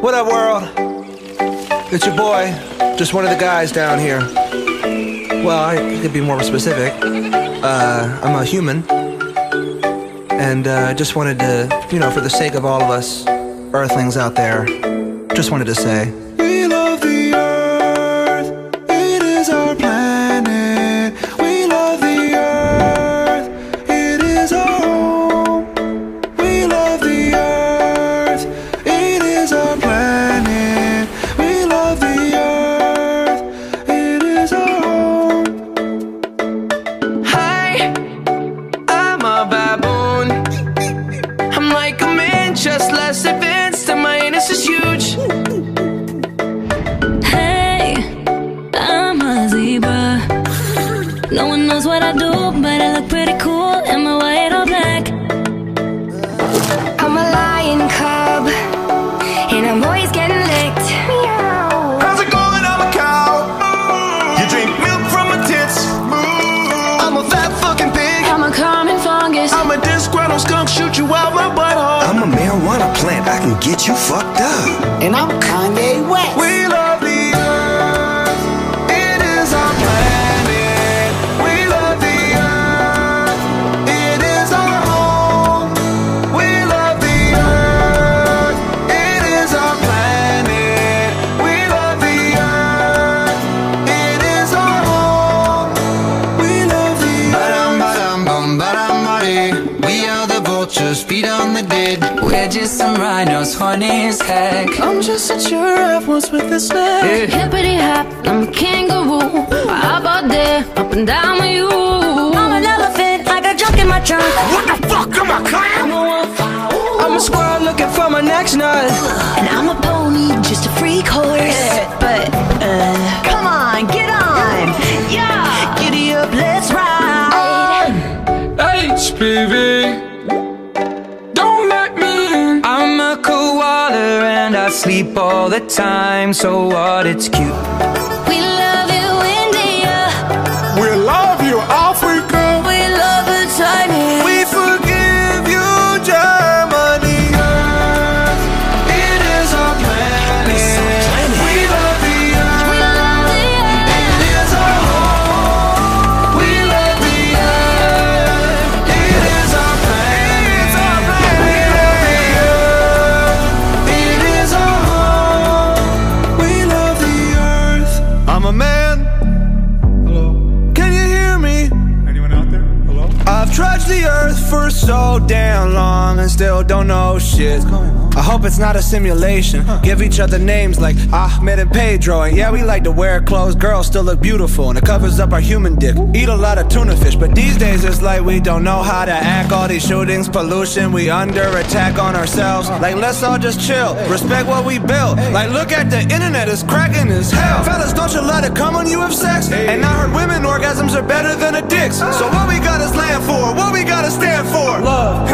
What up, world? It's your boy, just one of the guys down here. Well, I could be more specific. Uh, I'm a human. And uh, I just wanted to, you know, for the sake of all of us earthlings out there, just wanted to say. Ba-dum. We are the vultures, feed on the dead. We're just some rhinos, funny as heck. I'm just a giraffe once with a snack. Hippity hop, I'm a kangaroo. How about there, up and down with you? I'm an elephant, I got junk in my trunk. What the fuck am I I'm a wolf, I'm a squirrel looking for my next nut. And I'm a pony, just a freak horse. yeah. But, uh, HPV. Don't let me in. I'm a koala and I sleep all the time, so what? It's cute. Still don't know shit. I hope it's not a simulation. Give each other names like Ahmed and Pedro. And yeah, we like to wear clothes. Girls still look beautiful and it covers up our human dick. Eat a lot of tuna fish, but these days it's like we don't know how to act. All these shootings, pollution, we under attack on ourselves. Like, let's all just chill. Respect what we built. Like, look at the internet, it's cracking as hell. Fellas, don't you let it come when you have sex. And I heard women orgasms are better than a dick's. So what we gotta stand for? What we gotta stand for? Love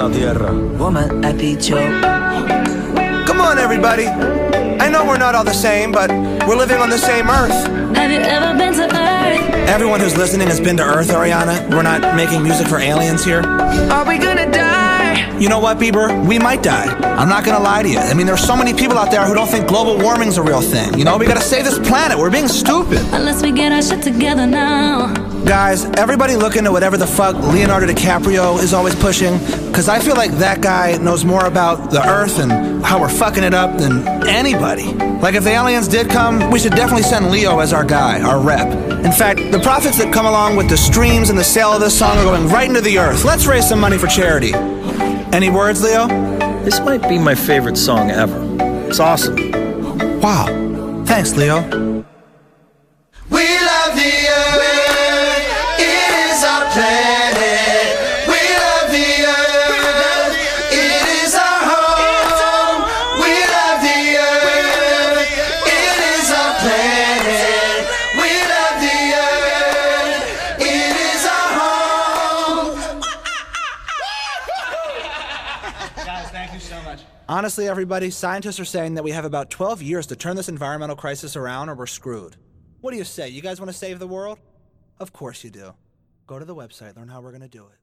la tierra. Woman, I dicho. Come on, everybody. I know we're not all the same, but we're living on the same Earth. Have you ever been to Earth? Everyone who's listening has been to Earth, Ariana. We're not making music for aliens here. Are we gonna die? You know what, Bieber? We might die. I'm not gonna lie to you. I mean, there's so many people out there who don't think global warming's a real thing. You know, we gotta save this planet. We're being stupid. Unless we get our shit together now. Guys, everybody look into whatever the fuck Leonardo DiCaprio is always pushing, because I feel like that guy knows more about the Earth and how we're fucking it up than anybody. Like, if the aliens did come, we should definitely send Leo as our guy, our rep. In fact, the profits that come along with the streams and the sale of this song are going right into the Earth. Let's raise some money for charity. Any words, Leo? This might be my favorite song ever. It's awesome. Wow. Thanks, Leo. Honestly, everybody, scientists are saying that we have about 12 years to turn this environmental crisis around or we're screwed. What do you say? You guys want to save the world? Of course you do. Go to the website, learn how we're going to do it.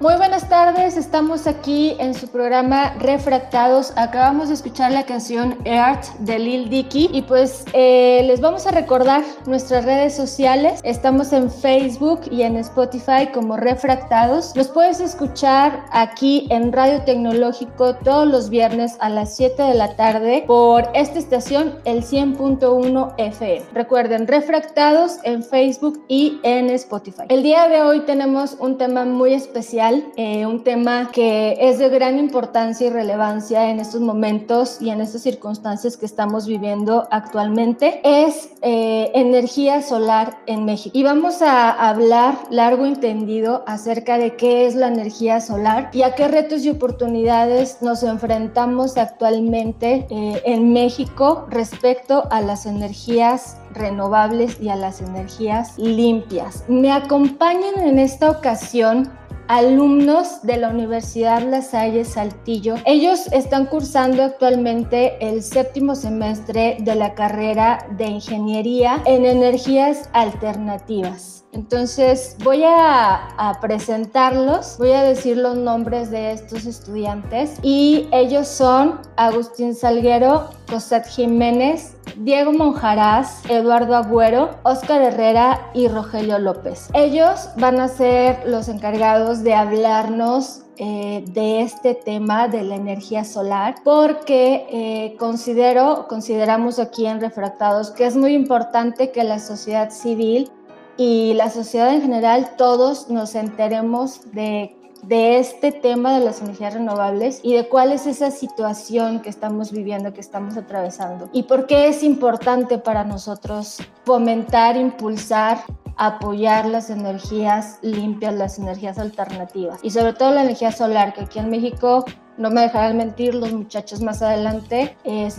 Muy buenas tardes, estamos aquí en su programa Refractados. Acabamos de escuchar la canción Earth de Lil Dicky y pues eh, les vamos a recordar nuestras redes sociales. Estamos en Facebook y en Spotify como Refractados. Los puedes escuchar aquí en Radio Tecnológico todos los viernes a las 7 de la tarde por esta estación, el 100.1 FM. Recuerden, Refractados en Facebook y en Spotify. El día de hoy tenemos un tema muy especial eh, un tema que es de gran importancia y relevancia en estos momentos y en estas circunstancias que estamos viviendo actualmente, es eh, energía solar en México. Y vamos a hablar largo y tendido acerca de qué es la energía solar y a qué retos y oportunidades nos enfrentamos actualmente eh, en México respecto a las energías renovables y a las energías limpias. Me acompañan en esta ocasión alumnos de la Universidad La Salle Saltillo. Ellos están cursando actualmente el séptimo semestre de la carrera de Ingeniería en Energías Alternativas. Entonces voy a, presentarlos, voy a decir los nombres de estos estudiantes y ellos son Agustín Salguero, Cosat Jiménez, Diego Monjaraz, Eduardo Agüero, Óscar Herrera y Rogelio López. Ellos van a ser los encargados de hablarnos eh, de este tema de la energía solar porque eh, considero, consideramos aquí en Refractados que es muy importante que la sociedad civil y la sociedad en general todos nos enteremos de de este tema de las energías renovables y de cuál es esa situación que estamos viviendo, que estamos atravesando. Y por qué es importante para nosotros fomentar, impulsar, apoyar las energías limpias, las energías alternativas y sobre todo la energía solar, que aquí en México, no me dejarán mentir los muchachos más adelante,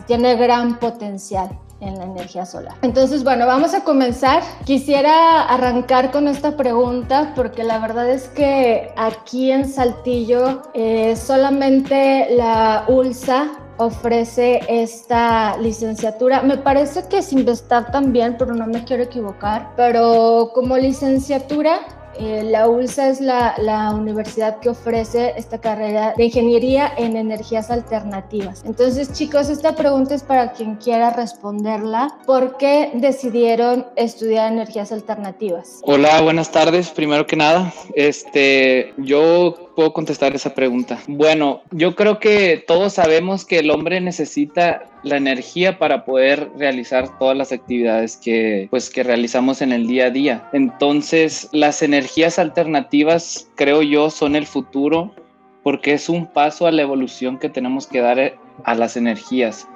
tiene gran potencial en la energía solar. Entonces, bueno, vamos a comenzar. Quisiera arrancar con esta pregunta porque la verdad es que aquí en Saltillo eh, solamente la ULSA ofrece esta licenciatura. Me parece que es Investar también, pero no me quiero equivocar. Pero como licenciatura eh, la ULSA es la, la, universidad que ofrece esta carrera de ingeniería en energías alternativas. Entonces, chicos, esta pregunta es para quien quiera responderla. ¿Por qué decidieron estudiar energías alternativas? Hola, buenas tardes. Primero que nada, este, yo puedo contestar esa pregunta. Bueno, yo creo que todos sabemos que el hombre necesita la energía para poder realizar todas las actividades que pues que realizamos en el día a día. Entonces, las energías alternativas creo yo son el futuro porque es un paso a la evolución que tenemos que dar a las energías.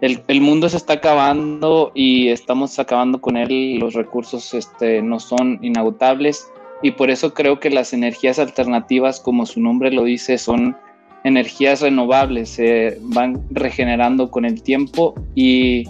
El, el, mundo se está acabando y estamos acabando con él, los recursos este, no son inagotables y por eso creo que las energías alternativas, como su nombre lo dice, son energías renovables, se van regenerando con el tiempo y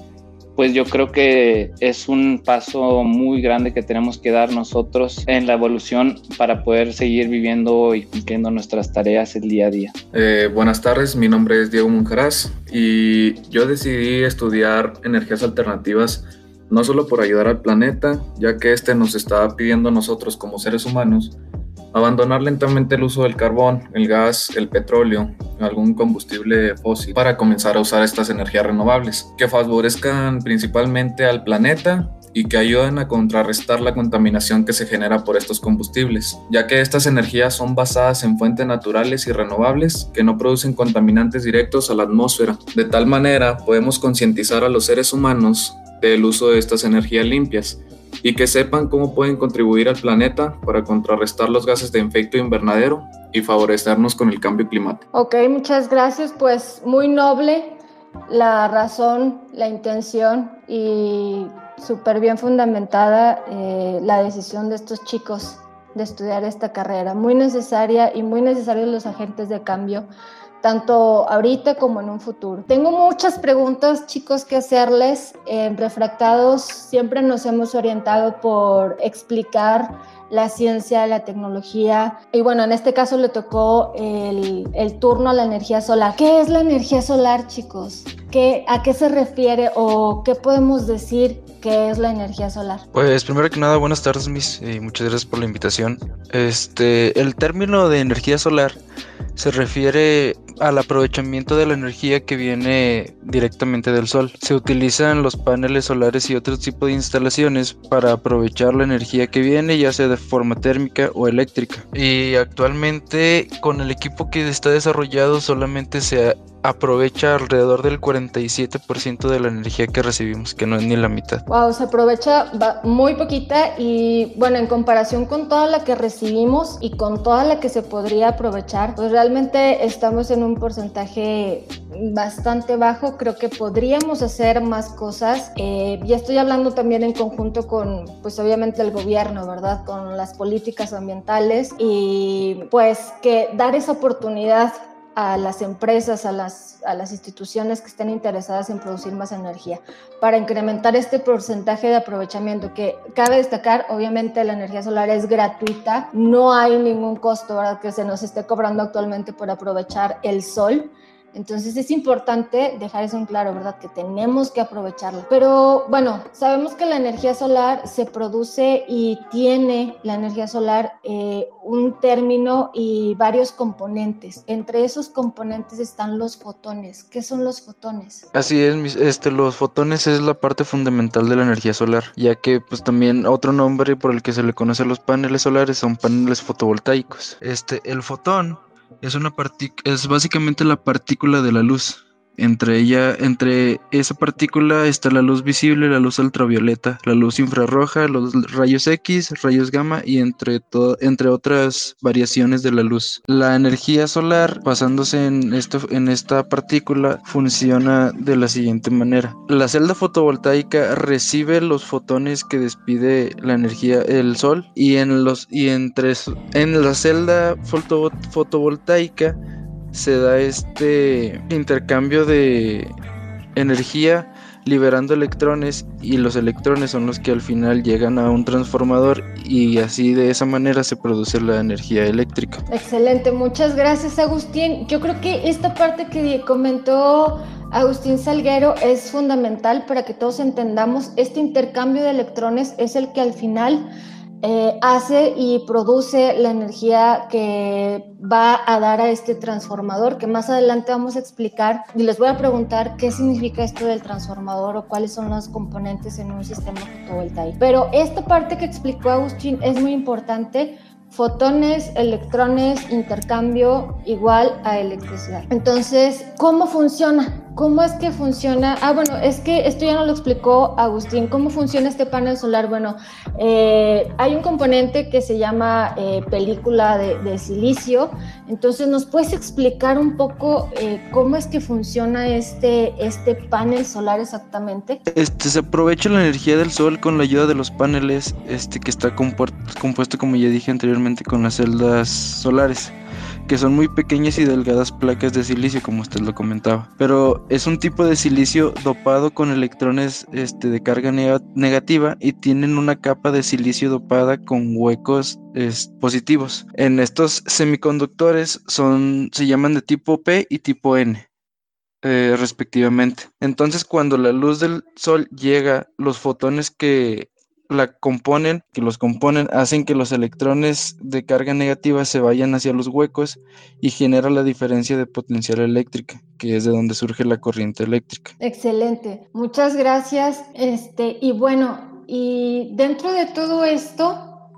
pues yo creo que es un paso muy grande que tenemos que dar nosotros en la evolución para poder seguir viviendo y cumpliendo nuestras tareas el día a día. Eh, buenas tardes, mi nombre es Diego Moncaraz y yo decidí estudiar energías alternativas no solo por ayudar al planeta, ya que este nos está pidiendo a nosotros como seres humanos abandonar lentamente el uso del carbón, el gas, el petróleo, algún combustible fósil para comenzar a usar estas energías renovables que favorezcan principalmente al planeta y que ayuden a contrarrestar la contaminación que se genera por estos combustibles, ya que estas energías son basadas en fuentes naturales y renovables que no producen contaminantes directos a la atmósfera. De tal manera podemos concientizar a los seres humanos del uso de estas energías limpias y que sepan cómo pueden contribuir al planeta para contrarrestar los gases de efecto invernadero y favorecernos con el cambio climático. Ok, muchas gracias. Pues muy noble la razón, la intención y súper bien fundamentada eh, la decisión de estos chicos de estudiar esta carrera, muy necesaria y muy necesarios los agentes de cambio tanto ahorita como en un futuro. Tengo muchas preguntas, chicos, que hacerles. En Refractados siempre nos hemos orientado por explicar la ciencia, la tecnología. Y bueno, en este caso le tocó el, turno a la energía solar. ¿Qué es la energía solar, chicos? ¿Qué, ¿A qué se refiere o qué podemos decir que es la energía solar? Pues primero que nada, buenas tardes, mis, y muchas gracias por la invitación. Este, el término de energía solar se refiere al aprovechamiento de la energía que viene directamente del sol. Se utilizan los paneles solares y otro tipo de instalaciones para aprovechar la energía que viene, ya sea de forma térmica o eléctrica. Y actualmente con el equipo que está desarrollado solamente se aprovecha alrededor del 47% de la energía que recibimos, que no es ni la mitad. Wow, se aprovecha muy poquita y bueno, en comparación con toda la que recibimos y con toda la que se podría aprovechar, pues realmente estamos en un porcentaje bastante bajo. Creo que podríamos hacer más cosas. Eh, ya estoy hablando también en conjunto con, pues obviamente el gobierno, ¿verdad? Con las políticas ambientales y pues que dar esa oportunidad a las empresas, a las, a las instituciones que estén interesadas en producir más energía para incrementar este porcentaje de aprovechamiento que cabe destacar, obviamente la energía solar es gratuita, no hay ningún costo ¿verdad? que se nos esté cobrando actualmente por aprovechar el sol. Entonces es importante dejar eso en claro, ¿verdad? Que tenemos que aprovecharlo. Pero bueno, sabemos que la energía solar se produce y tiene la energía solar eh, un término y varios componentes. Entre esos componentes están los fotones. ¿Qué son los fotones? Así es, este, los fotones es la parte fundamental de la energía solar, ya que pues también otro nombre por el que se le conoce a los paneles solares son paneles fotovoltaicos. Este, el fotón es una es básicamente la partícula de la luz. Entre ella, entre esa partícula está la luz visible, la luz ultravioleta, la luz infrarroja, los rayos X, rayos gamma y entre, entre otras variaciones de la luz. La energía solar, basándose en, esto, en esta partícula, funciona de la siguiente manera. La celda fotovoltaica recibe los fotones que despide la energía el sol y en los y entre en la celda fotovoltaica se da este intercambio de energía liberando electrones y los electrones son los que al final llegan a un transformador y así de esa manera se produce la energía eléctrica. Excelente, muchas gracias Agustín. Yo creo que esta parte que comentó Agustín Salguero es fundamental para que todos entendamos este intercambio de electrones es el que al final eh, hace y produce la energía que va a dar a este transformador, que más adelante vamos a explicar y les voy a preguntar qué significa esto del transformador o cuáles son los componentes en un sistema fotovoltaico. Pero esta parte que explicó Agustín es muy importante fotones, electrones, intercambio igual a electricidad. Entonces, ¿cómo funciona? ¿Cómo es que funciona? Ah, bueno, es que esto ya no lo explicó Agustín. ¿Cómo funciona este panel solar? Bueno, eh, hay un componente que se llama eh, película de, silicio. Entonces, ¿nos puedes explicar un poco eh, cómo es que funciona este, este panel solar exactamente? Este, se aprovecha la energía del sol con la ayuda de los paneles este, que está compuesto, como ya dije anteriormente, con las celdas solares que son muy pequeñas y delgadas placas de silicio, como usted lo comentaba. Pero es un tipo de silicio dopado con electrones este, de carga negativa y tienen una capa de silicio dopada con huecos positivos. En estos semiconductores son, se llaman de tipo P y tipo N. Eh, respectivamente. Entonces, cuando la luz del sol llega, los fotones que la componen, que los componen, hacen que los electrones de carga negativa se vayan hacia los huecos y genera la diferencia de potencial eléctrica, que es de donde surge la corriente eléctrica. Excelente, muchas gracias. Este, y bueno, y dentro de todo esto,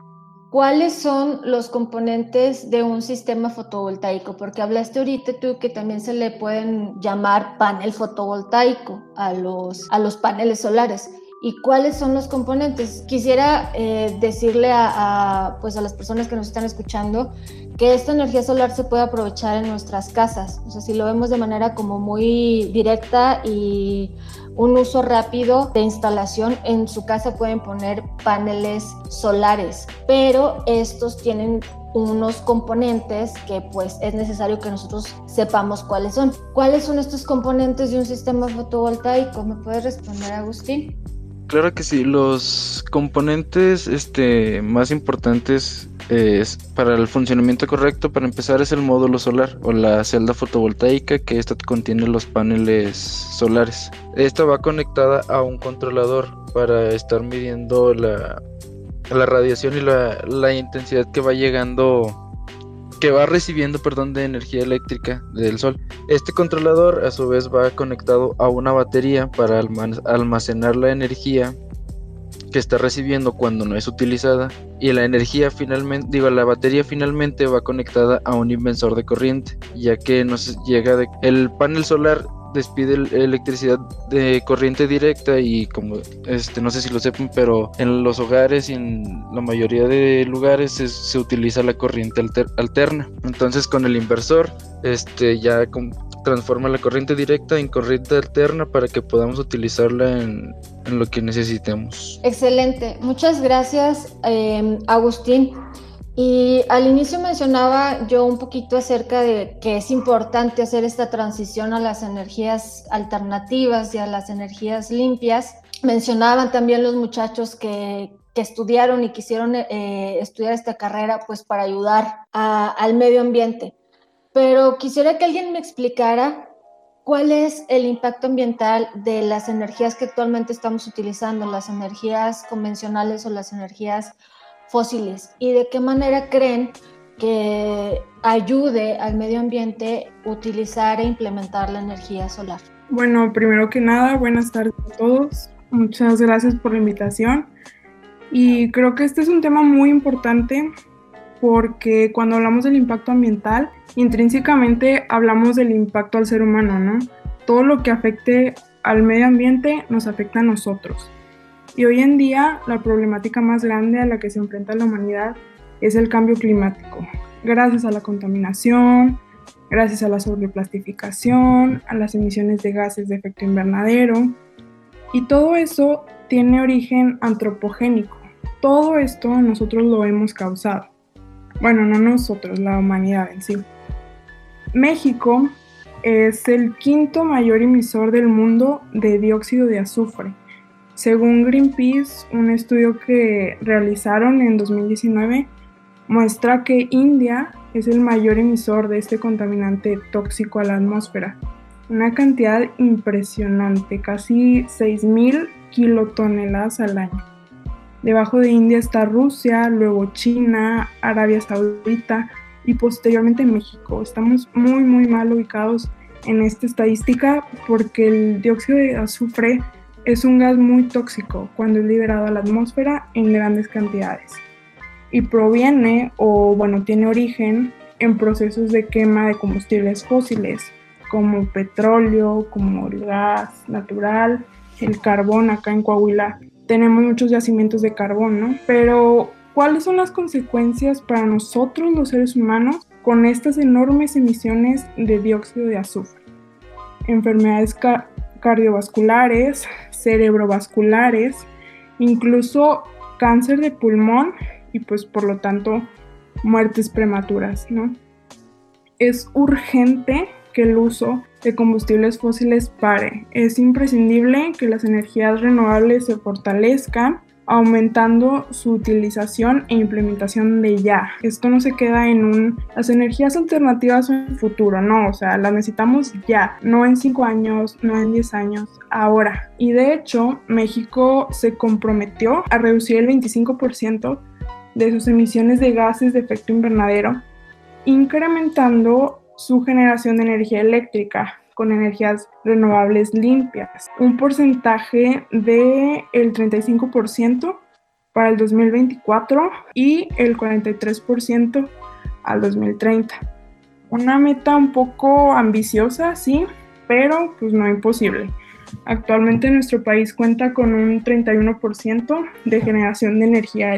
¿cuáles son los componentes de un sistema fotovoltaico? Porque hablaste ahorita tú que también se le pueden llamar panel fotovoltaico a los, a los paneles solares y cuáles son los componentes. Quisiera eh, decirle a, pues a las personas que nos están escuchando que esta energía solar se puede aprovechar en nuestras casas. O sea, si lo vemos de manera como muy directa y un uso rápido de instalación. En su casa pueden poner paneles solares, pero estos tienen unos componentes que pues es necesario que nosotros sepamos cuáles son. ¿Cuáles son estos componentes de un sistema fotovoltaico? ¿Me puedes responder, Agustín? Claro que sí, los componentes este, más importantes es para el funcionamiento correcto, para empezar, es el módulo solar o la celda fotovoltaica que esta contiene los paneles solares. Esta va conectada a un controlador para estar midiendo la, la radiación y la, la intensidad que va llegando que va recibiendo, perdón, de energía eléctrica del sol. Este controlador a su vez va conectado a una batería para almacenar la energía que está recibiendo cuando no es utilizada y la energía finalmente, digo, la batería finalmente va conectada a un inversor de corriente, ya que nos llega de, el panel solar despide electricidad de corriente directa y como este no sé si lo sepan pero en los hogares y en la mayoría de lugares se, utiliza la corriente alterna entonces con el inversor este ya transforma la corriente directa en corriente alterna para que podamos utilizarla en, lo que necesitemos. Excelente, muchas gracias em, Agustín. Y al inicio mencionaba yo un poquito acerca de que es importante hacer esta transición a las energías alternativas y a las energías limpias. Mencionaban también los muchachos que, que estudiaron y quisieron eh, estudiar esta carrera pues para ayudar al medio ambiente pero quisiera que alguien me explicara cuál es el impacto ambiental de las energías que actualmente estamos utilizando, las energías convencionales o las energías fósiles, y de qué manera creen que ayude al medio ambiente utilizar e implementar la energía solar. Bueno, primero que nada, buenas tardes a todos. Muchas gracias por la invitación. Y creo que este es un tema muy importante porque cuando hablamos del impacto ambiental, intrínsecamente hablamos del impacto al ser humano, ¿no? Todo lo que afecte al medio ambiente nos afecta a nosotros. Y hoy en día la problemática más grande a la que se enfrenta la humanidad es el cambio climático. Gracias a la contaminación, gracias a la sobreplastificación, a las emisiones de gases de efecto invernadero. Y todo eso tiene origen antropogénico. Todo esto nosotros lo hemos causado. Bueno, no nosotros, la humanidad en sí. México es el quinto mayor emisor del mundo de dióxido de azufre. Según Greenpeace, un estudio que realizaron en 2019 muestra que India es el mayor emisor de este contaminante tóxico a la atmósfera. Una cantidad impresionante, casi 6.000 kilotoneladas al año. Debajo de India está Rusia, luego China, Arabia Saudita y posteriormente México. Estamos muy muy mal ubicados en esta estadística porque el dióxido de azufre es un gas muy tóxico cuando es liberado a la atmósfera en grandes cantidades y proviene o bueno tiene origen en procesos de quema de combustibles fósiles como petróleo, como el gas natural, el carbón acá en Coahuila tenemos muchos yacimientos de carbón, ¿no? Pero, ¿cuáles son las consecuencias para nosotros los seres humanos con estas enormes emisiones de dióxido de azufre? Enfermedades cardiovasculares, cerebrovasculares, incluso cáncer de pulmón y pues por lo tanto muertes prematuras, ¿no? Es urgente que el uso de combustibles fósiles pare. Es imprescindible que las energías renovables se fortalezcan aumentando su utilización e implementación de ya. Esto no se queda en un las energías alternativas el futuro, no, o sea, las necesitamos ya, no en 5 años, no en 10 años, ahora. Y de hecho, México se comprometió a reducir el 25% de sus emisiones de gases de efecto invernadero, incrementando su generación de energía eléctrica con energías renovables limpias, un porcentaje del el 35% para el 2024 y el 43% al 2030. Una meta un poco ambiciosa, sí, pero pues no imposible. Actualmente nuestro país cuenta con un 31% de generación de energía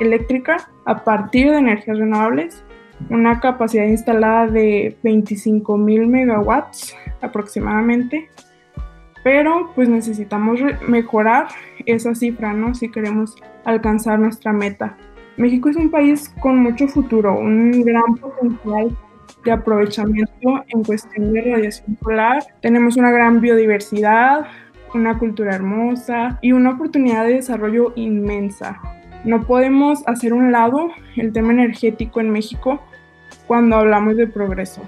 eléctrica a partir de energías renovables una capacidad instalada de 25 mil megawatts aproximadamente. Pero pues necesitamos mejorar esa cifra, ¿no? Si queremos alcanzar nuestra meta. México es un país con mucho futuro, un gran potencial de aprovechamiento en cuestión de radiación solar. Tenemos una gran biodiversidad, una cultura hermosa y una oportunidad de desarrollo inmensa. No podemos hacer un lado el tema energético en México cuando hablamos de progreso,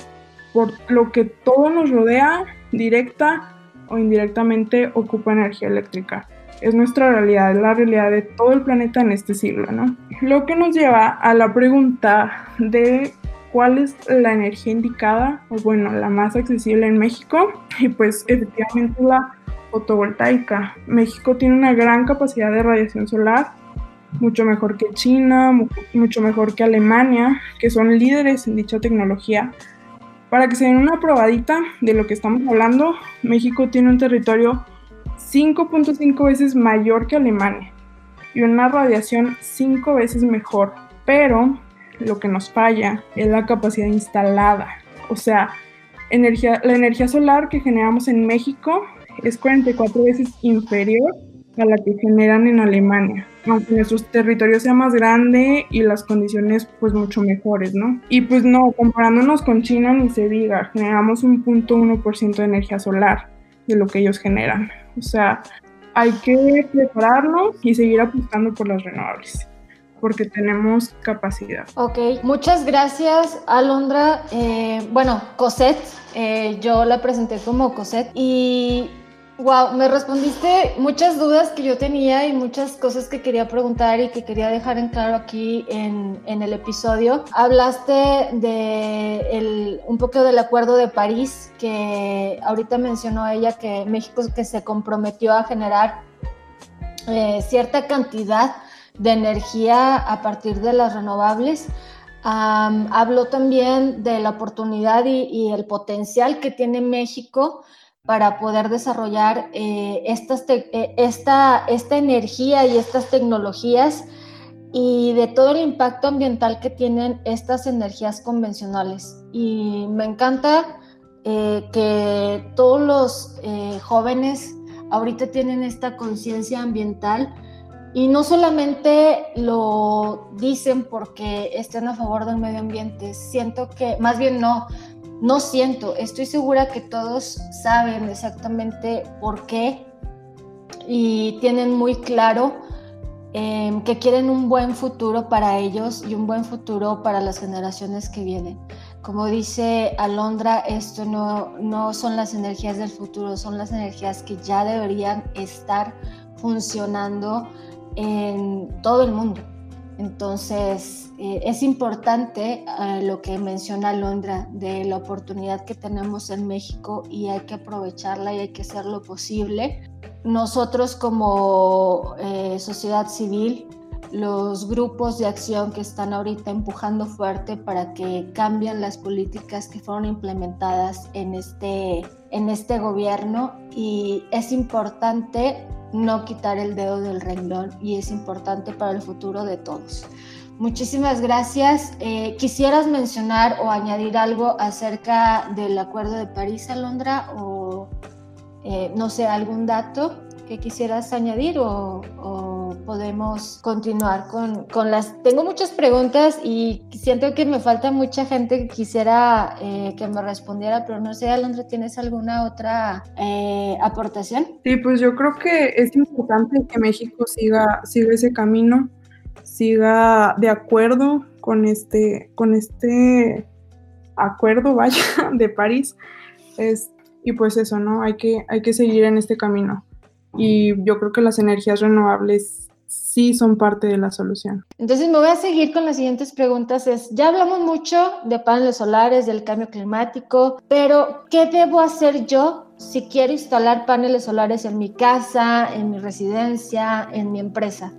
por lo que todo nos rodea, directa o indirectamente, ocupa energía eléctrica. Es nuestra realidad, es la realidad de todo el planeta en este siglo, ¿no? Lo que nos lleva a la pregunta de cuál es la energía indicada, o bueno, la más accesible en México, y pues efectivamente la fotovoltaica. México tiene una gran capacidad de radiación solar, mucho mejor que China, mucho mejor que Alemania, que son líderes en dicha tecnología. Para que se den una probadita de lo que estamos hablando, México tiene un territorio 5.5 veces mayor que Alemania y una radiación 5 veces mejor, pero lo que nos falla es la capacidad instalada. O sea, energía, la energía solar que generamos en México es 44 veces inferior a la que generan en Alemania, aunque nuestro territorio sea más grande y las condiciones pues mucho mejores, ¿no? Y pues no, comparándonos con China ni se diga, generamos un punto de energía solar de lo que ellos generan. O sea, hay que prepararnos y seguir apostando por las renovables porque tenemos capacidad. Ok, muchas gracias Alondra. Eh, bueno, Cosette, eh, yo la presenté como Cosette y Wow, me respondiste muchas dudas que yo tenía y muchas cosas que quería preguntar y que quería dejar en claro aquí en, el episodio. Hablaste de un poco del Acuerdo de París, que ahorita mencionó ella que México que se comprometió a generar eh, cierta cantidad de energía a partir de las renovables. habló también de la oportunidad y el potencial que tiene México para poder desarrollar eh, estas eh, esta, esta energía y estas tecnologías y de todo el impacto ambiental que tienen estas energías convencionales. Y me encanta eh, que todos los jóvenes ahorita tienen esta conciencia ambiental y no solamente lo dicen porque estén a favor del medio ambiente, siento que, más bien no, no siento, estoy segura que todos saben exactamente por qué y tienen muy claro em, que quieren un buen futuro para ellos y un buen futuro para las generaciones que vienen. Como dice Alondra, esto no, no son las energías del futuro, son las energías que ya deberían estar funcionando en todo el mundo. Entonces, eh, es importante eh, lo que menciona Londra de la oportunidad que tenemos en México y hay que aprovecharla y hay que hacer lo posible. Nosotros como eh, sociedad civil, los grupos de acción que están ahorita empujando fuerte para que cambien las políticas que fueron implementadas en este, en este gobierno y es importante no quitar el dedo del renglón y es importante para el futuro de todos. Muchísimas gracias. Eh, ¿Quisieras mencionar o añadir algo acerca del Acuerdo de París, Alondra? O, eh, no sé, algún dato que quisieras añadir o, podemos continuar con, con, las... Tengo muchas preguntas y siento que me falta mucha gente que quisiera eh, que me respondiera, pero no sé, Alondra, ¿tienes alguna otra eh, aportación? Sí, pues yo creo que es importante que México siga, siga ese camino, siga de acuerdo con este, con este acuerdo, vaya, de París. Es, y pues eso, ¿no? Hay que, hay que seguir en este camino y yo creo que las energías renovables sí son parte de la solución. Entonces me voy a seguir con las siguientes preguntas. Es, ya hablamos mucho de paneles solares, del cambio climático, pero ¿qué debo hacer yo si quiero instalar paneles solares en mi casa, en mi residencia, en mi empresa?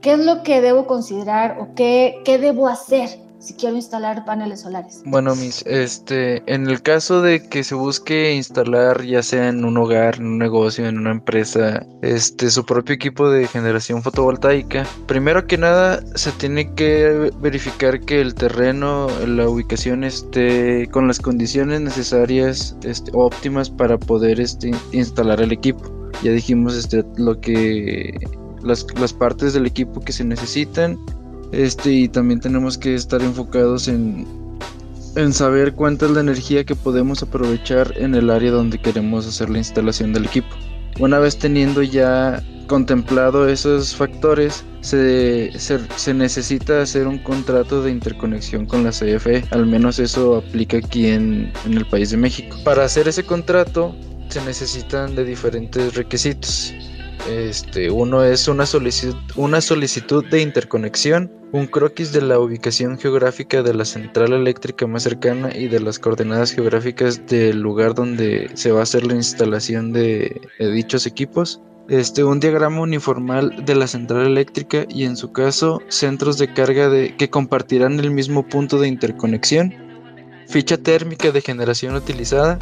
¿Qué es lo que debo considerar o qué, qué debo hacer si quiero instalar paneles solares? Bueno, mis, este, en el caso de que se busque instalar, ya sea en un hogar, en un negocio, en una empresa, este, su propio equipo de generación fotovoltaica, primero que nada se tiene que verificar que el terreno, la ubicación esté con las condiciones necesarias, este, óptimas para poder este, instalar el equipo. Ya dijimos este, lo que las, las partes del equipo que se necesitan este, y también tenemos que estar enfocados en, en saber cuánta es la energía que podemos aprovechar en el área donde queremos hacer la instalación del equipo. Una vez teniendo ya contemplado esos factores, se, se, necesita hacer un contrato de interconexión con la CFE. Al menos eso aplica aquí en, en el país de México. Para hacer ese contrato se necesitan de diferentes requisitos. Este, uno es una solicitud, una solicitud de interconexión, un croquis de la ubicación geográfica de la central eléctrica más cercana y de las coordenadas geográficas del lugar donde se va a hacer la instalación de, dichos equipos. Este, un diagrama uniformal de la central eléctrica y en su caso centros de carga de, que compartirán el mismo punto de interconexión, ficha térmica de generación utilizada,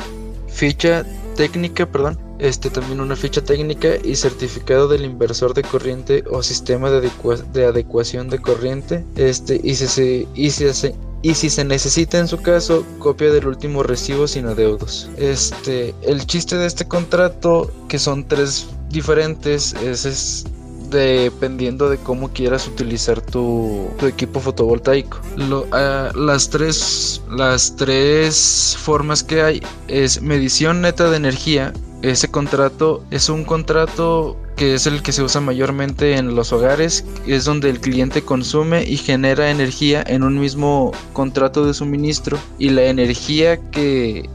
ficha técnica, perdón, este también una ficha técnica y certificado del inversor de corriente o sistema de, de adecuación de corriente, este y si se y si se y si se necesita en su caso copia del último recibo sin adeudos. Este, el chiste de este contrato que son tres diferentes es, es dependiendo de cómo quieras utilizar tu, equipo fotovoltaico. Ah, las, tres, las tres formas que hay es medición neta de energía. Ese contrato es un contrato que es el que se usa mayormente en los hogares, es donde el cliente consume y genera energía en un mismo contrato de suministro y la energía que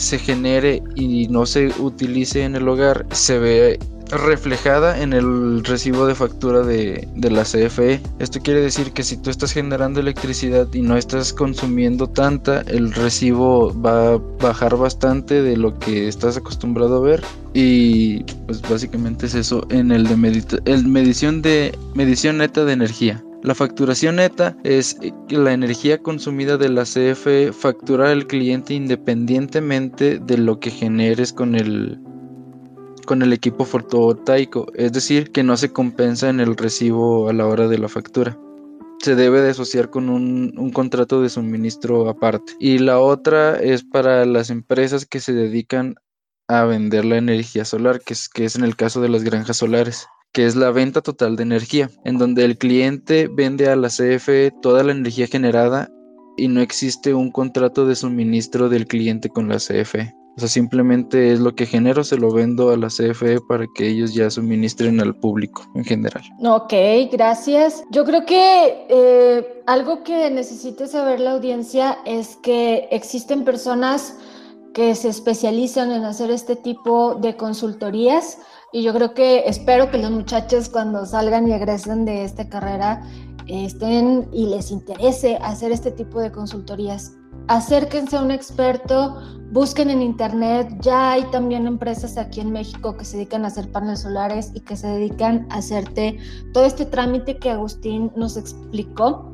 se genere y no se utilice en el hogar se ve reflejada en el recibo de factura de, la CFE. Esto quiere decir que si tú estás generando electricidad y no estás consumiendo tanta, el recibo va a bajar bastante de lo que estás acostumbrado a ver. Y pues básicamente es eso en el de el medición de medición neta de energía. La facturación neta es la energía consumida de la CFE facturar al cliente independientemente de lo que generes con el con el equipo fotovoltaico, es decir, que no se compensa en el recibo a la hora de la factura. Se debe de asociar con un, contrato de suministro aparte. Y la otra es para las empresas que se dedican a vender la energía solar, que es, que es en el caso de las granjas solares que es la venta total de energía, en donde el cliente vende a la CFE toda la energía generada y no existe un contrato de suministro del cliente con la CFE. O sea, simplemente es lo que genero, se lo vendo a la CFE para que ellos ya suministren al público en general. Ok, gracias. Yo creo que eh, algo que necesite saber la audiencia es que existen personas que se especializan en hacer este tipo de consultorías y yo creo que espero que los muchachos cuando salgan y egresen de esta carrera estén y les interese hacer este tipo de consultorías. Acérquense a un experto, busquen en internet, ya hay también empresas aquí en México que se dedican a hacer paneles solares y que se dedican a hacerte todo este trámite que Agustín nos explicó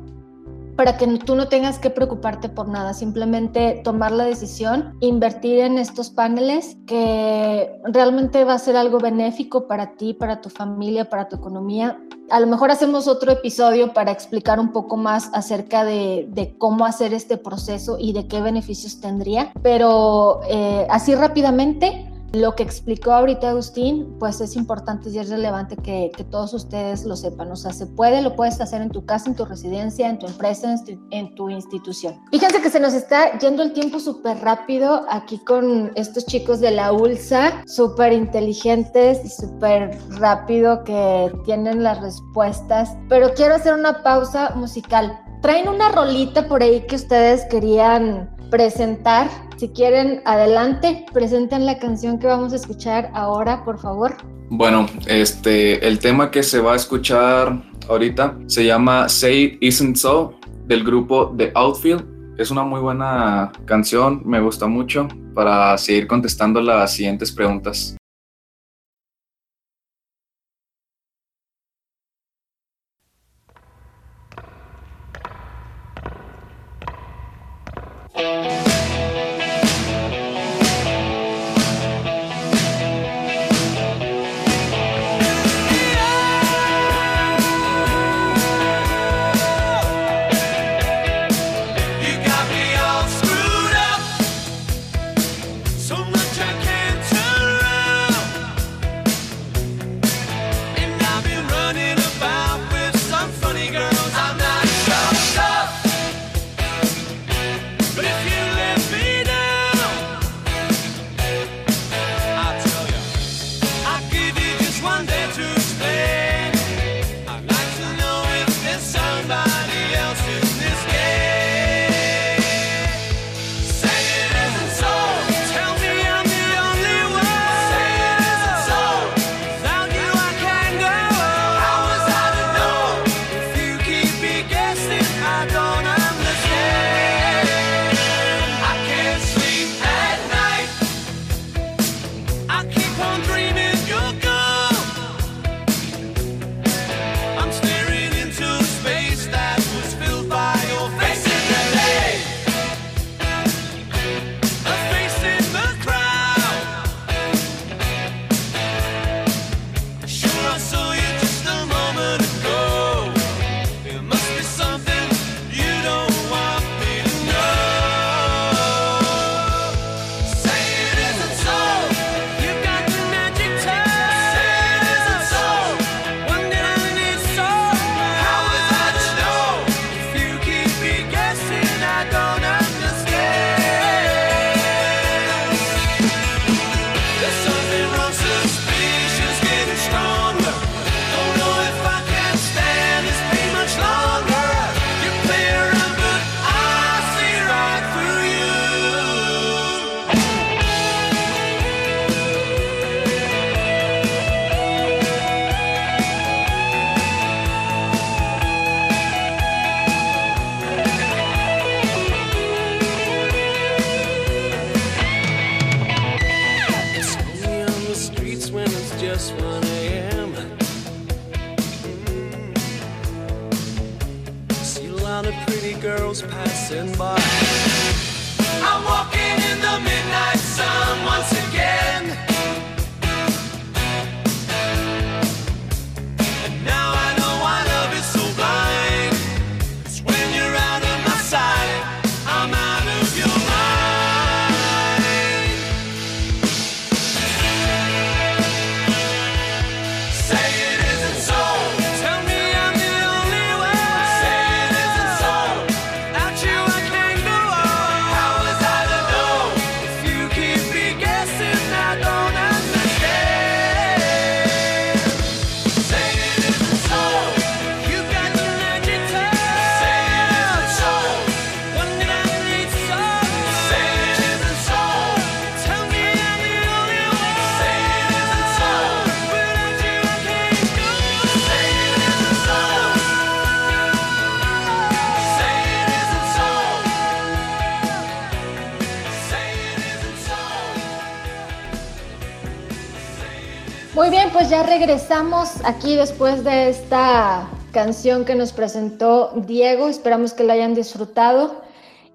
para que tú no tengas que preocuparte por nada, simplemente tomar la decisión, invertir en estos paneles que realmente va a ser algo benéfico para ti, para tu familia, para tu economía. A lo mejor hacemos otro episodio para explicar un poco más acerca de, cómo hacer este proceso y de qué beneficios tendría, pero eh, así rápidamente lo que explicó ahorita Agustín, pues es importante y es relevante que, todos ustedes lo sepan. O sea, se puede, lo puedes hacer en tu casa, en tu residencia, en tu empresa, en tu, institución. Fíjense que se nos está yendo el tiempo súper rápido aquí con estos chicos de la ULSA, súper inteligentes y súper rápido que tienen las respuestas. Pero quiero hacer una pausa musical. Traen una rolita por ahí que ustedes querían presentar. Si quieren, adelante, presenten la canción que vamos a escuchar ahora, por favor. Bueno, este, el tema que se va a escuchar ahorita se llama Say It Isn't So del grupo The Outfield. Es una muy buena canción, me gusta mucho para seguir contestando las siguientes preguntas. Regresamos aquí después de esta canción que nos presentó Diego. Esperamos que la hayan disfrutado.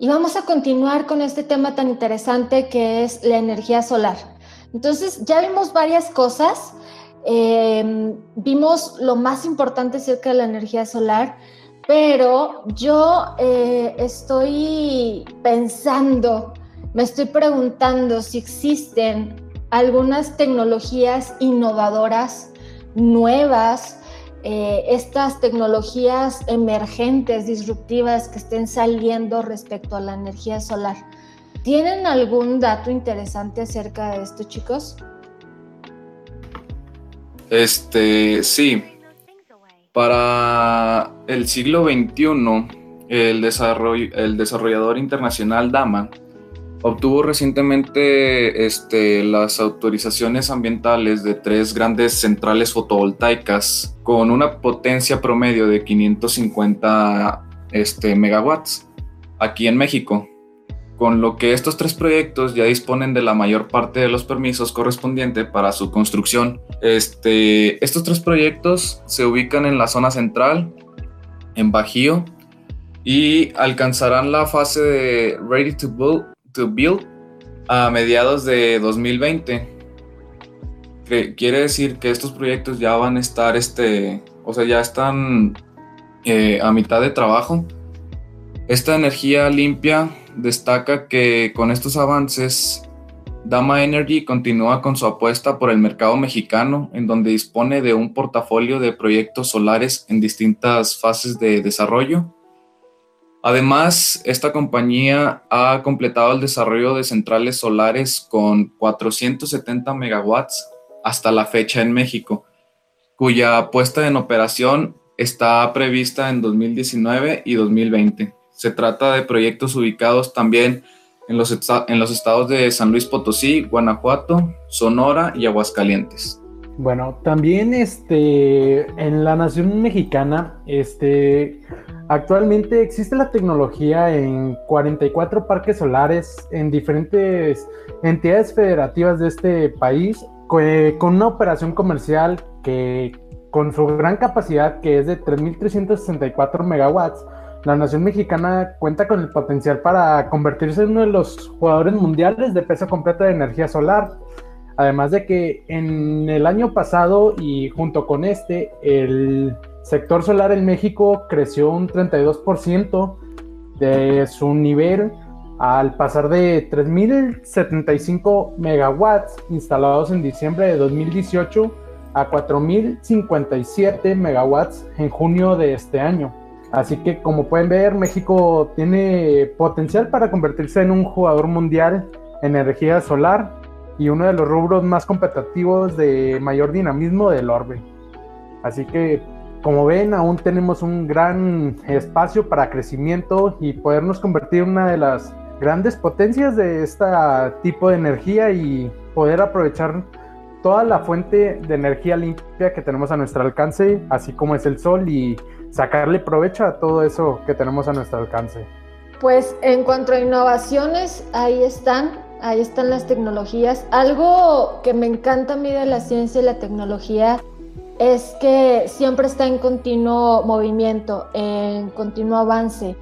Y vamos a continuar con este tema tan interesante que es la energía solar. Entonces, ya vimos varias cosas. Eh, vimos lo más importante acerca de la energía solar, pero yo eh, estoy pensando, me estoy preguntando si existen algunas tecnologías innovadoras, nuevas, eh, estas tecnologías emergentes, disruptivas que estén saliendo respecto a la energía solar. ¿Tienen algún dato interesante acerca de esto, chicos? Este, sí. Para el siglo XXI, el, desarroll- el desarrollador internacional Dama obtuvo recientemente este, las autorizaciones ambientales de tres grandes centrales fotovoltaicas con una potencia promedio de 550 este, megawatts aquí en México con lo que estos tres proyectos ya disponen de la mayor parte de los permisos correspondientes para su construcción. Este, estos tres proyectos se ubican en la zona central, en Bajío, y alcanzarán la fase de Ready to Build, to build a mediados de 2020. Que quiere decir que estos proyectos ya van a estar, este, o sea, ya están eh, a mitad de trabajo. Esta energía limpia destaca que con estos avances, Dama Energy continúa con su apuesta por el mercado mexicano, en donde dispone de un portafolio de proyectos solares en distintas fases de desarrollo. Además, esta compañía ha completado el desarrollo de centrales solares con 470 megawatts hasta la fecha en México, cuya puesta en operación está prevista en 2019 y 2020. Se trata de proyectos ubicados también en los, en los estados de San Luis Potosí, Guanajuato, Sonora y Aguascalientes. Bueno, también este, en la nación mexicana, este, actualmente existe la tecnología en 44 parques solares en diferentes entidades federativas de este país, eh, con una operación comercial que con su gran capacidad, que es de 3.364 megawatts, la nación mexicana cuenta con el potencial para convertirse en uno de los jugadores mundiales de peso completo de energía solar. Además de que en el año pasado y junto con este, el sector solar en México creció un 32% de su nivel al pasar de 3.075 megawatts instalados en diciembre de 2018 a 4.057 megawatts en junio de este año. Así que como pueden ver, México tiene potencial para convertirse en un jugador mundial en energía solar y uno de los rubros más competitivos de mayor dinamismo del orbe. Así que, como ven, aún tenemos un gran espacio para crecimiento y podernos convertir en una de las grandes potencias de este tipo de energía y poder aprovechar toda la fuente de energía limpia que tenemos a nuestro alcance, así como es el sol, y sacarle provecho a todo eso que tenemos a nuestro alcance. Pues en cuanto a innovaciones, ahí están, ahí están las tecnologías. Algo que me encanta a mí de la ciencia y la tecnología es que siempre está en continuo movimiento, en continuo avance.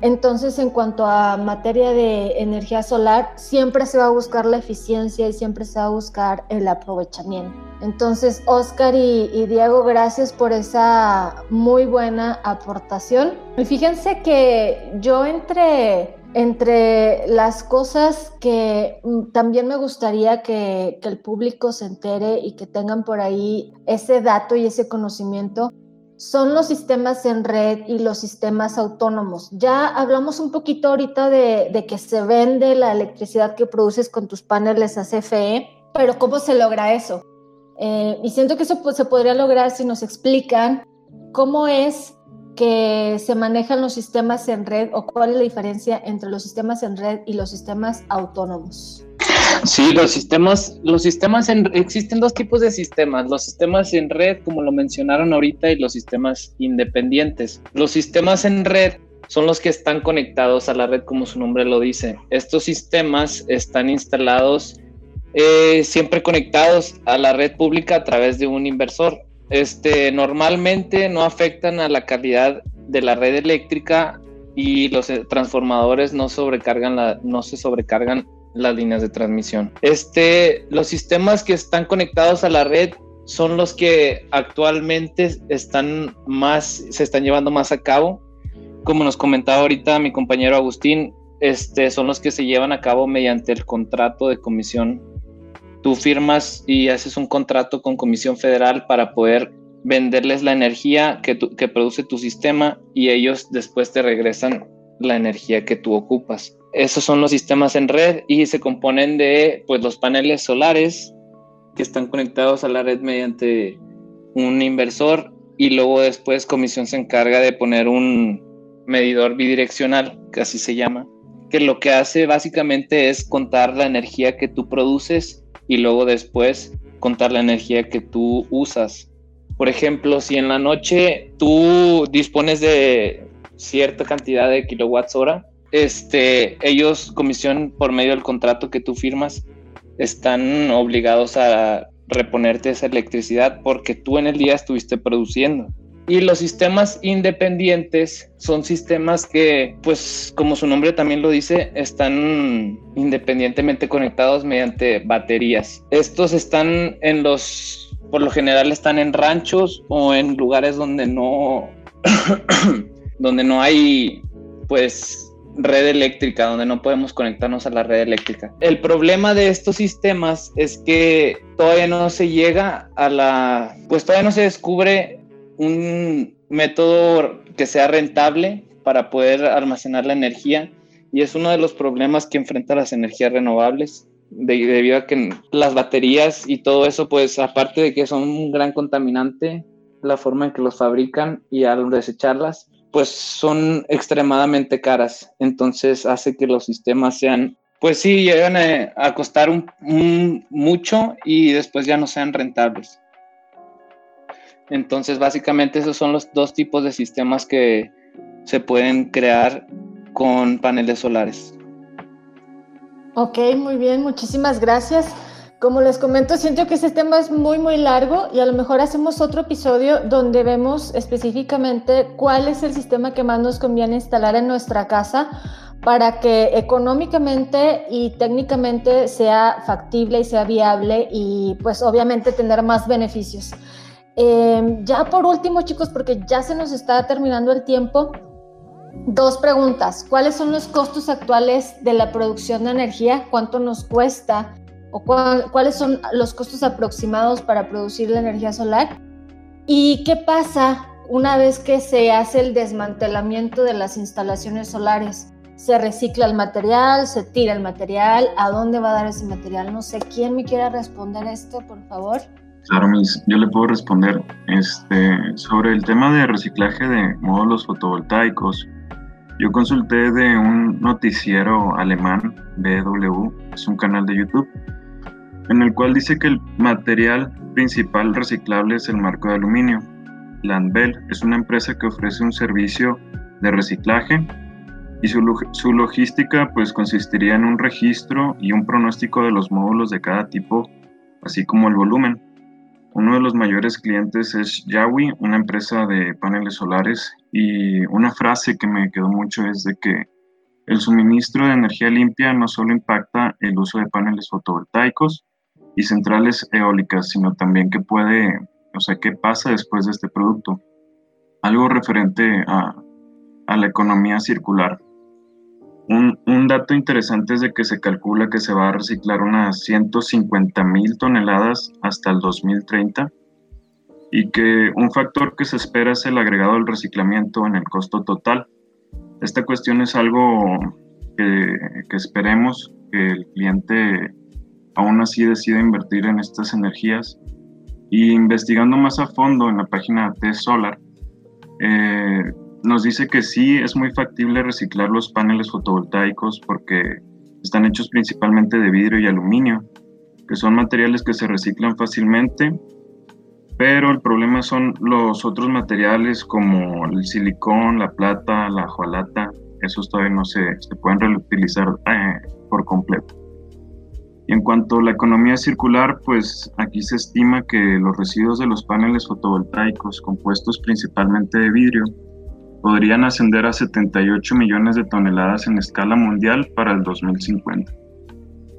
Entonces, en cuanto a materia de energía solar, siempre se va a buscar la eficiencia y siempre se va a buscar el aprovechamiento. Entonces, Oscar y, y Diego, gracias por esa muy buena aportación. Y fíjense que yo entre entre las cosas que mm, también me gustaría que, el público se entere y que tengan por ahí ese dato y ese conocimiento son los sistemas en red y los sistemas autónomos. Ya hablamos un poquito ahorita de, de que se vende la electricidad que produces con tus paneles a CFE, pero ¿cómo se logra eso? Eh, y siento que eso pues, se podría lograr si nos explican cómo es que se manejan los sistemas en red o cuál es la diferencia entre los sistemas en red y los sistemas autónomos. Sí, los sistemas, los sistemas en, existen dos tipos de sistemas, los sistemas en red, como lo mencionaron ahorita, y los sistemas independientes. Los sistemas en red son los que están conectados a la red, como su nombre lo dice. Estos sistemas están instalados eh, siempre conectados a la red pública a través de un inversor. Este, normalmente no afectan a la calidad de la red eléctrica y los eh, transformadores no sobrecargan no se sobrecargan las líneas de transmisión. Este, los sistemas que están conectados a la red son los que actualmente están más, se están llevando más a cabo. Como nos comentaba ahorita mi compañero Agustín, este, son los que se llevan a cabo mediante el contrato de comisión. Tú firmas y haces un contrato con Comisión Federal para poder venderles la energía que, produce tu sistema y ellos después te regresan la energía que tú ocupas. Esos son los sistemas en red y se componen de pues, los paneles solares que están conectados a la red mediante un inversor y luego después comisión se encarga de poner un medidor bidireccional, que así se llama, que lo que hace básicamente es contar la energía que tú produces y luego después contar la energía que tú usas. Por ejemplo, si en la noche tú dispones de cierta cantidad de kilowatts hora, este, ellos, comisión por medio del contrato que tú firmas, están obligados a reponerte esa electricidad porque tú en el día estuviste produciendo. Y los sistemas independientes son sistemas que, pues como su nombre también lo dice, están independientemente conectados mediante baterías. Estos están en los, por lo general están en ranchos o en lugares donde no, donde no hay, pues red eléctrica, donde no podemos conectarnos a la red eléctrica. El problema de estos sistemas es que todavía no se llega a la, pues todavía no se descubre un método que sea rentable para poder almacenar la energía y es uno de los problemas que enfrentan las energías renovables debido a que las baterías y todo eso, pues aparte de que son un gran contaminante, la forma en que los fabrican y al desecharlas, pues son extremadamente caras. Entonces hace que los sistemas sean, pues sí, llegan a, costar mucho y después ya no sean rentables. Entonces básicamente esos son los dos tipos de sistemas que se pueden crear con paneles solares. Ok, muy bien, muchísimas gracias. Como les comento, siento que ese tema es muy, muy largo y a lo mejor hacemos otro episodio donde vemos específicamente cuál es el sistema que más nos conviene instalar en nuestra casa para que económicamente y técnicamente sea factible y sea viable y pues obviamente tener más beneficios. Eh, ya por último, chicos, porque ya se nos está terminando el tiempo, dos preguntas. ¿Cuáles son los costos actuales de la producción de energía? ¿Cuánto nos cuesta? o cuál, cuáles son los costos aproximados para producir la energía solar y qué pasa una vez que se hace el desmantelamiento de las instalaciones solares. Se recicla el material, se tira el material, ¿a dónde va a dar ese material? No sé, ¿quién me quiera responder esto, por favor? Claro, mis, yo le puedo responder este, sobre el tema de reciclaje de módulos fotovoltaicos. Yo consulté de un noticiero alemán, BW, es un canal de YouTube, en el cual dice que el material principal reciclable es el marco de aluminio. Landbell es una empresa que ofrece un servicio de reciclaje y su, su, logística pues consistiría en un registro y un pronóstico de los módulos de cada tipo, así como el volumen. Uno de los mayores clientes es Yawi, una empresa de paneles solares, y una frase que me quedó mucho es de que el suministro de energía limpia no solo impacta el uso de paneles fotovoltaicos y centrales eólicas, sino también que puede, o sea, qué pasa después de este producto. Algo referente a, a la economía circular. Un, dato interesante es de que se calcula que se va a reciclar unas 150 mil toneladas hasta el 2030 y que un factor que se espera es el agregado del reciclamiento en el costo total. Esta cuestión es algo que, que esperemos que el cliente aún así decida invertir en estas energías y investigando más a fondo en la página de Solar, eh, nos dice que sí es muy factible reciclar los paneles fotovoltaicos porque están hechos principalmente de vidrio y aluminio, que son materiales que se reciclan fácilmente, pero el problema son los otros materiales como el silicón, la plata, la hojalata, esos todavía no se, se pueden reutilizar eh, por completo. Y en cuanto a la economía circular, pues aquí se estima que los residuos de los paneles fotovoltaicos, compuestos principalmente de vidrio, podrían ascender a 78 millones de toneladas en escala mundial para el 2050.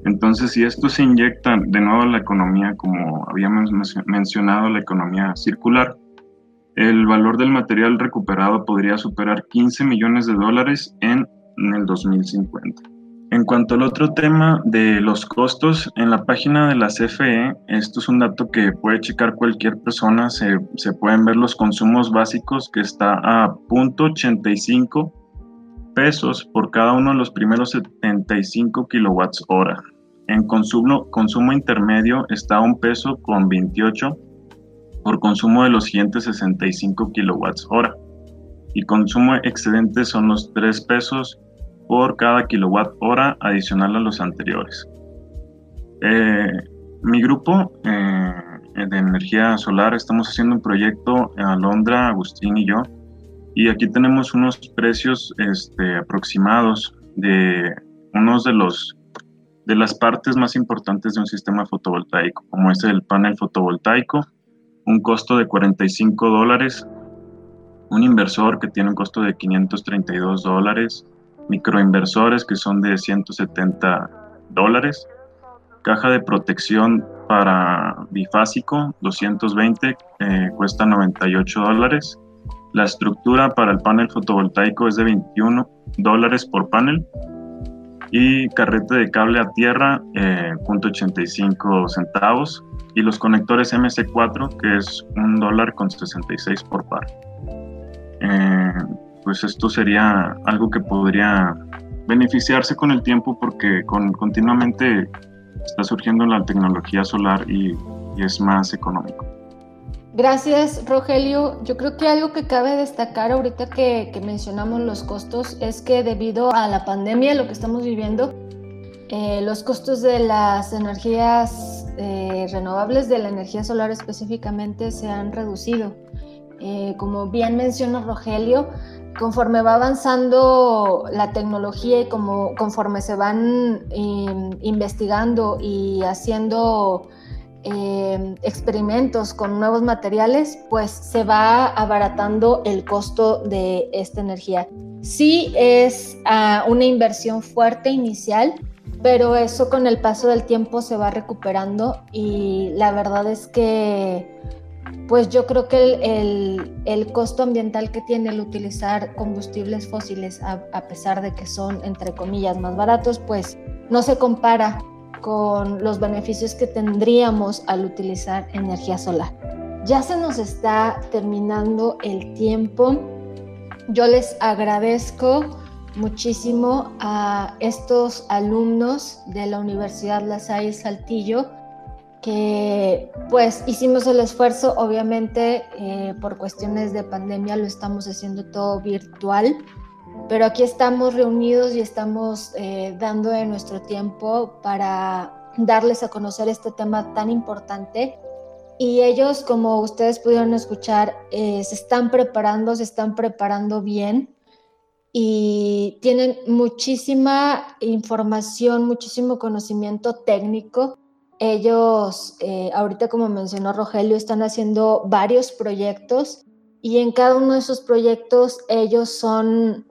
Entonces, si esto se inyecta de nuevo a la economía, como habíamos mencionado, la economía circular, el valor del material recuperado podría superar 15 millones de dólares en, en el 2050. En cuanto al otro tema de los costos, en la página de la CFE, esto es un dato que puede checar cualquier persona, se, se pueden ver los consumos básicos que está a .85 pesos por cada uno de los primeros 75 kilowatts hora. En consumo, consumo intermedio está a un peso con 28 por consumo de los siguientes 65 kilowatts hora. Y consumo excedente son los 3 pesos por cada kilowatt hora adicional a los anteriores. Eh, mi grupo eh, de energía solar estamos haciendo un proyecto en Alondra, Agustín y yo, y aquí tenemos unos precios este, aproximados de unos de los de las partes más importantes de un sistema fotovoltaico, como es el panel fotovoltaico, un costo de 45 dólares, un inversor que tiene un costo de 532 dólares, microinversores que son de 170 dólares, caja de protección para bifásico 220 eh, cuesta 98 dólares, la estructura para el panel fotovoltaico es de 21 dólares por panel. Y carrete de cable a tierra eh, 0.85 centavos. Y los conectores MC4 que es un dólar con 66 por par. Eh, pues esto sería algo que podría beneficiarse con el tiempo porque con, continuamente está surgiendo la tecnología solar y, es más económico. Gracias, Rogelio. Yo creo que algo que cabe destacar ahorita que, que, mencionamos los costos es que debido a la pandemia, lo que estamos viviendo, eh, los costos de las energías eh, renovables, de la energía solar específicamente, se han reducido. Eh, como bien menciona Rogelio, conforme va avanzando la tecnología y como, conforme se van eh, investigando y haciendo eh, experimentos con nuevos materiales, pues se va abaratando el costo de esta energía. Sí es uh, una inversión fuerte inicial, pero eso con el paso del tiempo se va recuperando y la verdad es que pues yo creo que el, costo ambiental que tiene el utilizar combustibles fósiles, a, a, pesar de que son, entre comillas, más baratos, pues no se compara con los beneficios que tendríamos al utilizar energía solar. Ya se nos está terminando el tiempo. Yo les agradezco muchísimo a estos alumnos de la Universidad La Salle Saltillo que pues hicimos el esfuerzo, obviamente eh, por cuestiones de pandemia lo estamos haciendo todo virtual, pero aquí estamos reunidos y estamos eh, dando de nuestro tiempo para darles a conocer este tema tan importante. Y ellos, como ustedes pudieron escuchar, eh, se están preparando, se están preparando bien y tienen muchísima información, muchísimo conocimiento técnico Ellos, eh, ahorita como mencionó Rogelio, están haciendo varios proyectos y en cada uno de esos proyectos ellos son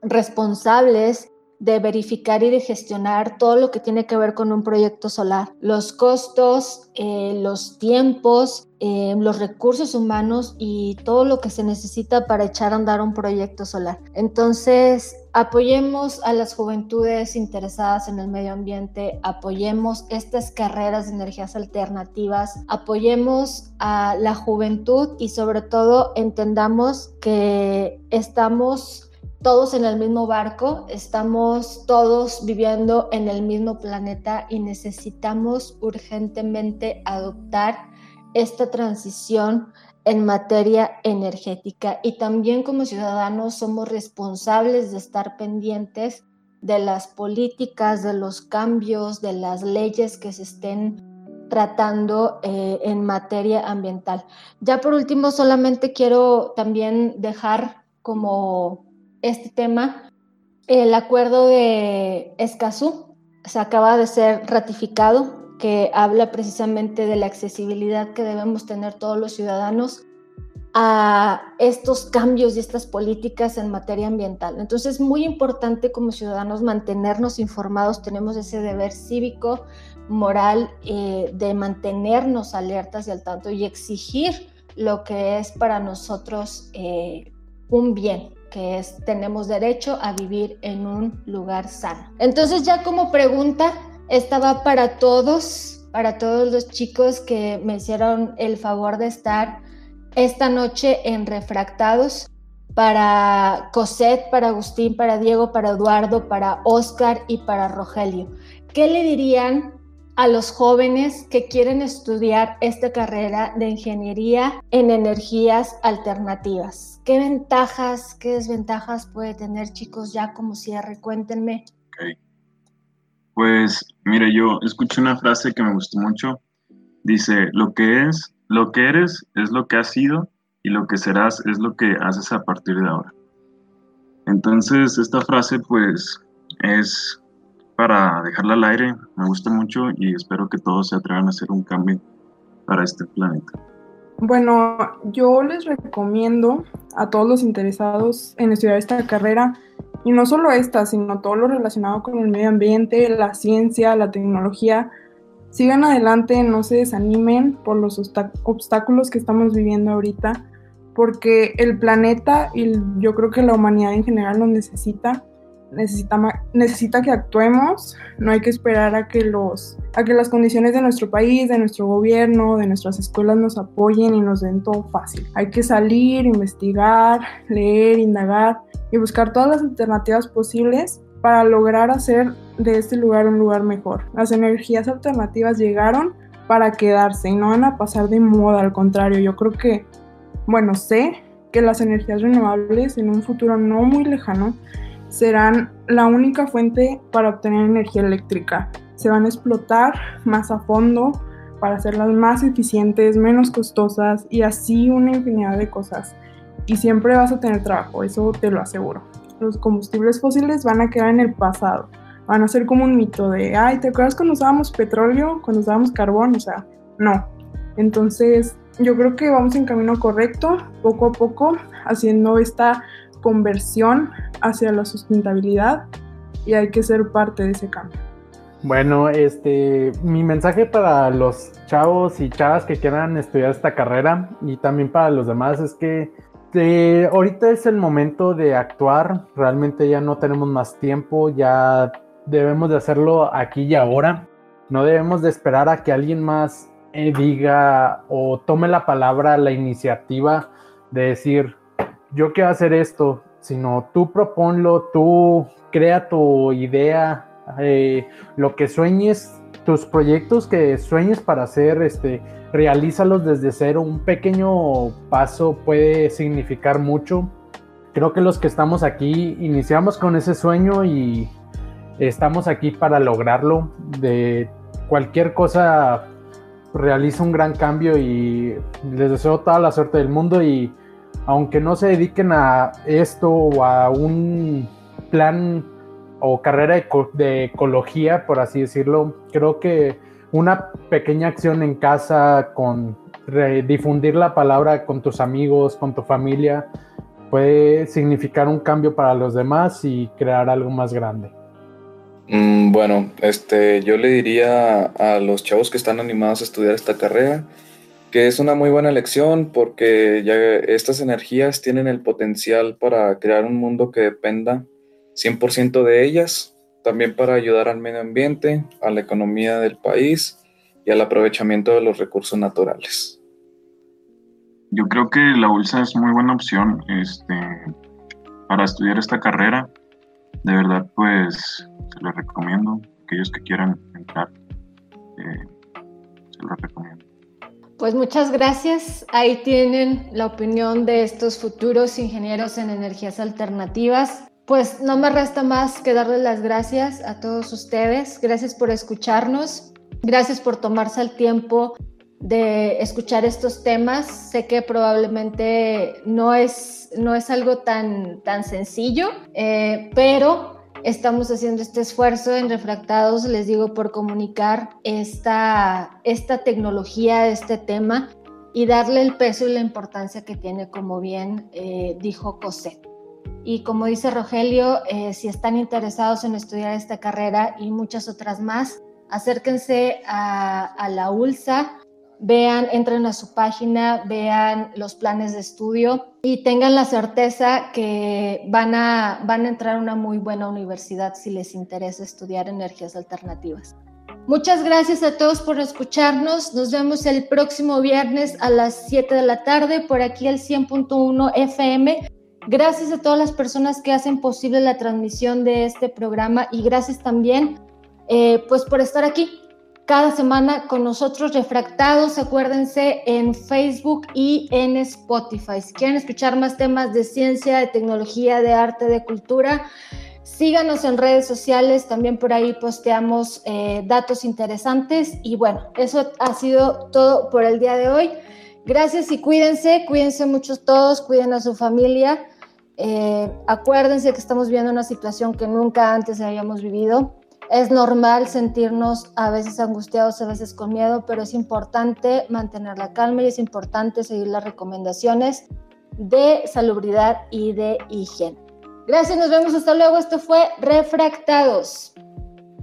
responsables de verificar y de gestionar todo lo que tiene que ver con un proyecto solar. Los costos, eh, los tiempos, eh, los recursos humanos y todo lo que se necesita para echar a andar un proyecto solar. Entonces, apoyemos a las juventudes interesadas en el medio ambiente, apoyemos estas carreras de energías alternativas, apoyemos a la juventud y sobre todo entendamos que estamos todos en el mismo barco, estamos todos viviendo en el mismo planeta y necesitamos urgentemente adoptar esta transición en materia energética y también como ciudadanos somos responsables de estar pendientes de las políticas, de los cambios, de las leyes que se estén tratando eh, en materia ambiental. Ya por último, solamente quiero también dejar como este tema, el acuerdo de Escazú se acaba de ser ratificado, que habla precisamente de la accesibilidad que debemos tener todos los ciudadanos a estos cambios y estas políticas en materia ambiental. Entonces es muy importante como ciudadanos mantenernos informados, tenemos ese deber cívico, moral, eh, de mantenernos alertas y al tanto y exigir lo que es para nosotros eh, un bien, que es tenemos derecho a vivir en un lugar sano. Entonces ya como pregunta, esta va para todos, para todos los chicos que me hicieron el favor de estar esta noche en Refractados, para Cosette, para Agustín, para Diego, para Eduardo, para Oscar y para Rogelio. ¿Qué le dirían a los jóvenes que quieren estudiar esta carrera de ingeniería en energías alternativas. ¿Qué ventajas, qué desventajas puede tener chicos ya como cierre? Cuéntenme. Pues mire, yo escuché una frase que me gustó mucho. Dice, lo que es, lo que eres es lo que has sido y lo que serás es lo que haces a partir de ahora. Entonces, esta frase pues es para dejarla al aire. Me gusta mucho y espero que todos se atrevan a hacer un cambio para este planeta. Bueno, yo les recomiendo a todos los interesados en estudiar esta carrera, y no solo esta, sino todo lo relacionado con el medio ambiente, la ciencia, la tecnología. Sigan adelante, no se desanimen por los obstáculos que estamos viviendo ahorita, porque el planeta y yo creo que la humanidad en general lo necesita necesita, necesita que actuemos, no hay que esperar a que, los, a que las condiciones de nuestro país, de nuestro gobierno, de nuestras escuelas nos apoyen y nos den todo fácil. Hay que salir, investigar, leer, indagar y buscar todas las alternativas posibles para lograr hacer de este lugar un lugar mejor. Las energías alternativas llegaron para quedarse y no van a pasar de moda, al contrario, yo creo que, bueno, sé que las energías renovables en un futuro no muy lejano serán la única fuente para obtener energía eléctrica. Se van a explotar más a fondo para hacerlas más eficientes, menos costosas y así una infinidad de cosas. Y siempre vas a tener trabajo, eso te lo aseguro. Los combustibles fósiles van a quedar en el pasado. Van a ser como un mito de, ay, ¿te acuerdas cuando usábamos petróleo, cuando usábamos carbón? O sea, no. Entonces, yo creo que vamos en camino correcto, poco a poco, haciendo esta conversión hacia la sustentabilidad y hay que ser parte de ese cambio. Bueno, este, mi mensaje para los chavos y chavas que quieran estudiar esta carrera y también para los demás es que eh, ahorita es el momento de actuar, realmente ya no tenemos más tiempo, ya debemos de hacerlo aquí y ahora, no debemos de esperar a que alguien más eh, diga o tome la palabra, la iniciativa de decir, yo quiero hacer esto, sino tú proponlo, tú crea tu idea, eh, lo que sueñes, tus proyectos que sueñes para hacer, este, realízalos desde cero. Un pequeño paso puede significar mucho. Creo que los que estamos aquí iniciamos con ese sueño y estamos aquí para lograrlo. De cualquier cosa realiza un gran cambio y les deseo toda la suerte del mundo y aunque no se dediquen a esto o a un plan o carrera de, ecología, por así decirlo, creo que una pequeña acción en casa con difundir la palabra con tus amigos, con tu familia, puede significar un cambio para los demás y crear algo más grande. Mm, bueno, este, yo le diría a los chavos que están animados a estudiar esta carrera que es una muy buena elección porque ya estas energías tienen el potencial para crear un mundo que dependa 100% de ellas, también para ayudar al medio ambiente, a la economía del país y al aprovechamiento de los recursos naturales. Yo creo que la bolsa es muy buena opción este, para estudiar esta carrera. De verdad, pues se lo recomiendo. Aquellos que quieran entrar, eh, se lo recomiendo. Pues muchas gracias. Ahí tienen la opinión de estos futuros ingenieros en energías alternativas. Pues no me resta más que darles las gracias a todos ustedes. Gracias por escucharnos. Gracias por tomarse el tiempo de escuchar estos temas. Sé que probablemente no es, no es algo tan, tan sencillo, eh, pero estamos haciendo este esfuerzo en Refractados, les digo, por comunicar esta, esta tecnología, este tema y darle el peso y la importancia que tiene, como bien eh, dijo Cosette. Y como dice Rogelio, eh, si están interesados en estudiar esta carrera y muchas otras más, acérquense a, a la ULSA vean, entren a su página, vean los planes de estudio y tengan la certeza que van a, van a entrar a una muy buena universidad si les interesa estudiar energías alternativas. Muchas gracias a todos por escucharnos. Nos vemos el próximo viernes a las 7 de la tarde por aquí al 100.1 FM. Gracias a todas las personas que hacen posible la transmisión de este programa y gracias también eh, pues por estar aquí cada semana con nosotros refractados, acuérdense, en Facebook y en Spotify. Si quieren escuchar más temas de ciencia, de tecnología, de arte, de cultura, síganos en redes sociales, también por ahí posteamos eh, datos interesantes. Y bueno, eso ha sido todo por el día de hoy. Gracias y cuídense, cuídense mucho todos, cuiden a su familia. Eh, acuérdense que estamos viendo una situación que nunca antes habíamos vivido es normal sentirnos a veces angustiados, a veces con miedo, pero es importante mantener la calma y es importante seguir las recomendaciones de salubridad y de higiene. Gracias, nos vemos hasta luego. Esto fue Refractados.